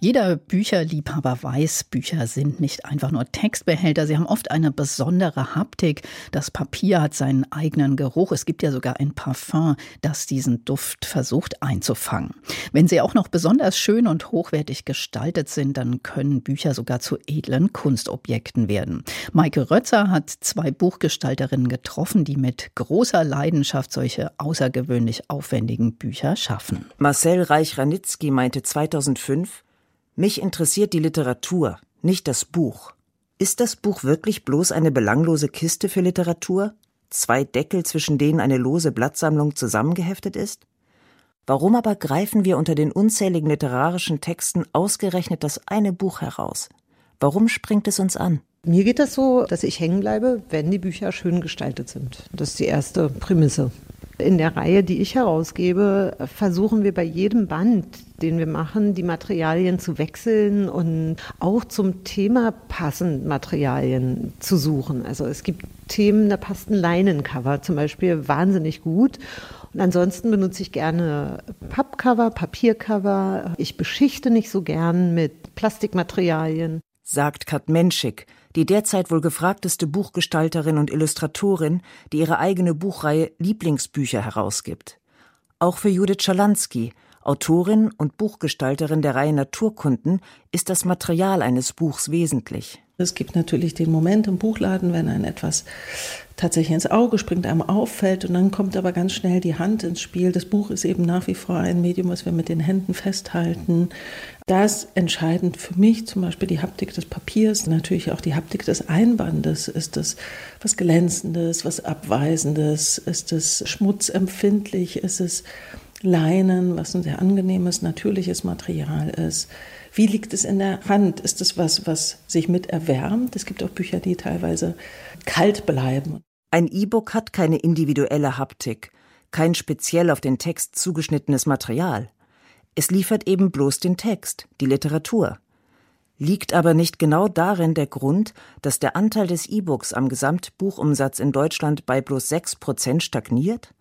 jeder Bücherliebhaber weiß, Bücher sind nicht einfach nur Textbehälter, sie haben oft eine besondere Haptik. Das Papier hat seinen eigenen Geruch. Es gibt ja sogar ein Parfum, das diesen Duft versucht einzufangen. Wenn sie auch noch besonders schön und hochwertig gestaltet sind, dann können Bücher sogar zu edlen Kunstobjekten werden. Maike Rötzer hat zwei Buchgestalterinnen getroffen, die mit großer Leidenschaft solche außergewöhnlich aufwendigen Bücher schaffen. Marcel Reich-Ranitzky meinte 2005, mich interessiert die Literatur, nicht das Buch. Ist das Buch wirklich bloß eine belanglose Kiste für Literatur? Zwei Deckel, zwischen denen eine lose Blattsammlung zusammengeheftet ist? Warum aber greifen wir unter den unzähligen literarischen Texten ausgerechnet das eine Buch heraus? Warum springt es uns an? Mir geht das so, dass ich hängen bleibe, wenn die Bücher schön gestaltet sind. Das ist die erste Prämisse. In der Reihe, die ich herausgebe, versuchen wir bei jedem Band, den wir machen, die Materialien zu wechseln und auch zum Thema passend Materialien zu suchen. Also es gibt Themen, da passt ein Leinencover zum Beispiel wahnsinnig gut. Und ansonsten benutze ich gerne Pappcover, Papiercover. Ich beschichte nicht so gern mit Plastikmaterialien. Sagt Kat Menschik, die derzeit wohl gefragteste Buchgestalterin und Illustratorin, die ihre eigene Buchreihe Lieblingsbücher herausgibt. Auch für Judith Schalansky, Autorin und Buchgestalterin der Reihe Naturkunden, ist das Material eines Buchs wesentlich. Es gibt natürlich den Moment im Buchladen, wenn ein etwas tatsächlich ins Auge springt, einem auffällt und dann kommt aber ganz schnell die Hand ins Spiel. Das Buch ist eben nach wie vor ein Medium, was wir mit den Händen festhalten. Da ist entscheidend für mich zum Beispiel die Haptik des Papiers, natürlich auch die Haptik des Einbandes. Ist das was Glänzendes, was Abweisendes? Ist es schmutzempfindlich? Ist es Leinen, was ein sehr angenehmes, natürliches Material ist? Wie liegt es in der Hand? Ist es was, was sich mit erwärmt? Es gibt auch Bücher, die teilweise kalt bleiben. Ein E-Book hat keine individuelle Haptik, kein speziell auf den Text zugeschnittenes Material. Es liefert eben bloß den Text, die Literatur. Liegt aber nicht genau darin der Grund, dass der Anteil des E-Books am Gesamtbuchumsatz in Deutschland bei bloß 6 Prozent stagniert?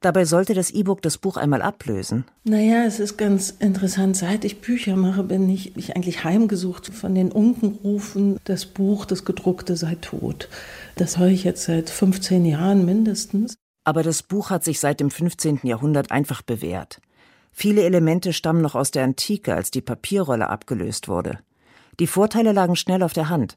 Dabei sollte das E-Book das Buch einmal ablösen. Naja, es ist ganz interessant. Seit ich Bücher mache, bin ich, ich eigentlich heimgesucht von den Unkenrufen, das Buch, das gedruckte sei tot. Das höre ich jetzt seit 15 Jahren mindestens. Aber das Buch hat sich seit dem 15. Jahrhundert einfach bewährt. Viele Elemente stammen noch aus der Antike, als die Papierrolle abgelöst wurde. Die Vorteile lagen schnell auf der Hand.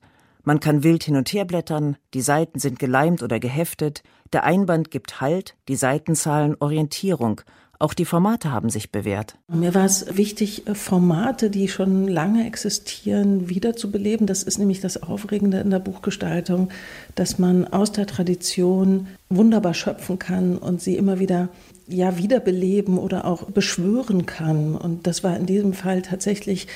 Man kann wild hin und her blättern, die Seiten sind geleimt oder geheftet, der Einband gibt Halt, die Seitenzahlen Orientierung. Auch die Formate haben sich bewährt. Mir war es wichtig, Formate, die schon lange existieren, wiederzubeleben. Das ist nämlich das Aufregende in der Buchgestaltung, dass man aus der Tradition wunderbar schöpfen kann und sie immer wieder ja wiederbeleben oder auch beschwören kann. Und das war in diesem Fall tatsächlich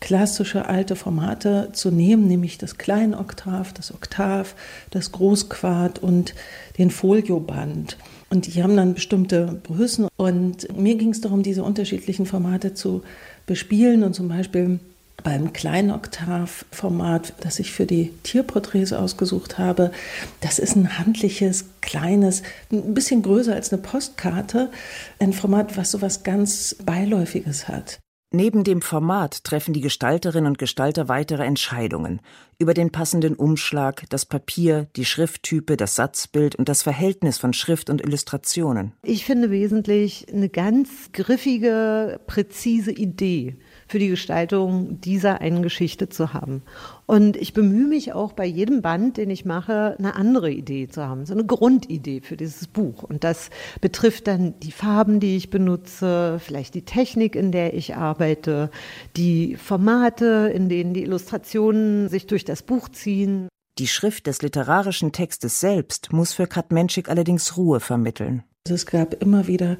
klassische alte Formate zu nehmen, nämlich das Kleinoktav, das Oktav, das Großquart und den Folioband. Und die haben dann bestimmte Größen. Und mir ging es darum, diese unterschiedlichen Formate zu bespielen und zum Beispiel beim Kleinoktav-Format, das ich für die Tierporträts ausgesucht habe. Das ist ein handliches, kleines, ein bisschen größer als eine Postkarte, ein Format, was so was ganz Beiläufiges hat. Neben dem Format treffen die Gestalterinnen und Gestalter weitere Entscheidungen über den passenden Umschlag, das Papier, die Schrifttype, das Satzbild und das Verhältnis von Schrift und Illustrationen. Ich finde wesentlich eine ganz griffige, präzise Idee für die Gestaltung dieser einen Geschichte zu haben. Und ich bemühe mich auch bei jedem Band, den ich mache, eine andere Idee zu haben, so eine Grundidee für dieses Buch. Und das betrifft dann die Farben, die ich benutze, vielleicht die Technik, in der ich arbeite, die Formate, in denen die Illustrationen sich durch das Buch ziehen. Die Schrift des literarischen Textes selbst muss für Kat Menschik allerdings Ruhe vermitteln. Es gab immer wieder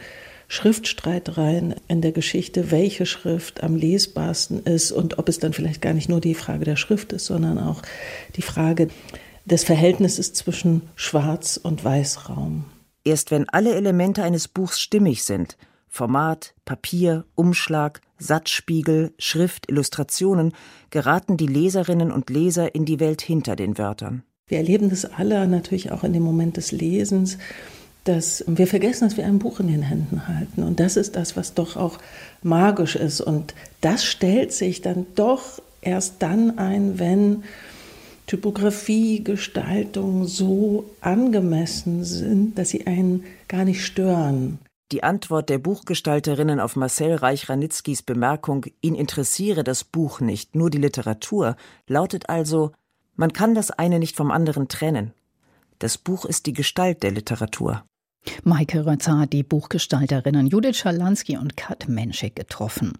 Schriftstreitereien in der Geschichte, welche Schrift am lesbarsten ist und ob es dann vielleicht gar nicht nur die Frage der Schrift ist, sondern auch die Frage des Verhältnisses zwischen Schwarz- und Weißraum. Erst wenn alle Elemente eines Buchs stimmig sind, Format, Papier, Umschlag, Satzspiegel, Schrift, Illustrationen, geraten die Leserinnen und Leser in die Welt hinter den Wörtern. Wir erleben das alle natürlich auch in dem Moment des Lesens dass wir vergessen, dass wir ein Buch in den Händen halten. Und das ist das, was doch auch magisch ist. Und das stellt sich dann doch erst dann ein, wenn Typografie, Gestaltung so angemessen sind, dass sie einen gar nicht stören. Die Antwort der Buchgestalterinnen auf Marcel Reich-Ranitzkis Bemerkung, ihn interessiere das Buch nicht, nur die Literatur, lautet also, man kann das eine nicht vom anderen trennen. Das Buch ist die Gestalt der Literatur. Maike Rötzer hat die Buchgestalterinnen Judith Schalansky und Kat Menschik getroffen.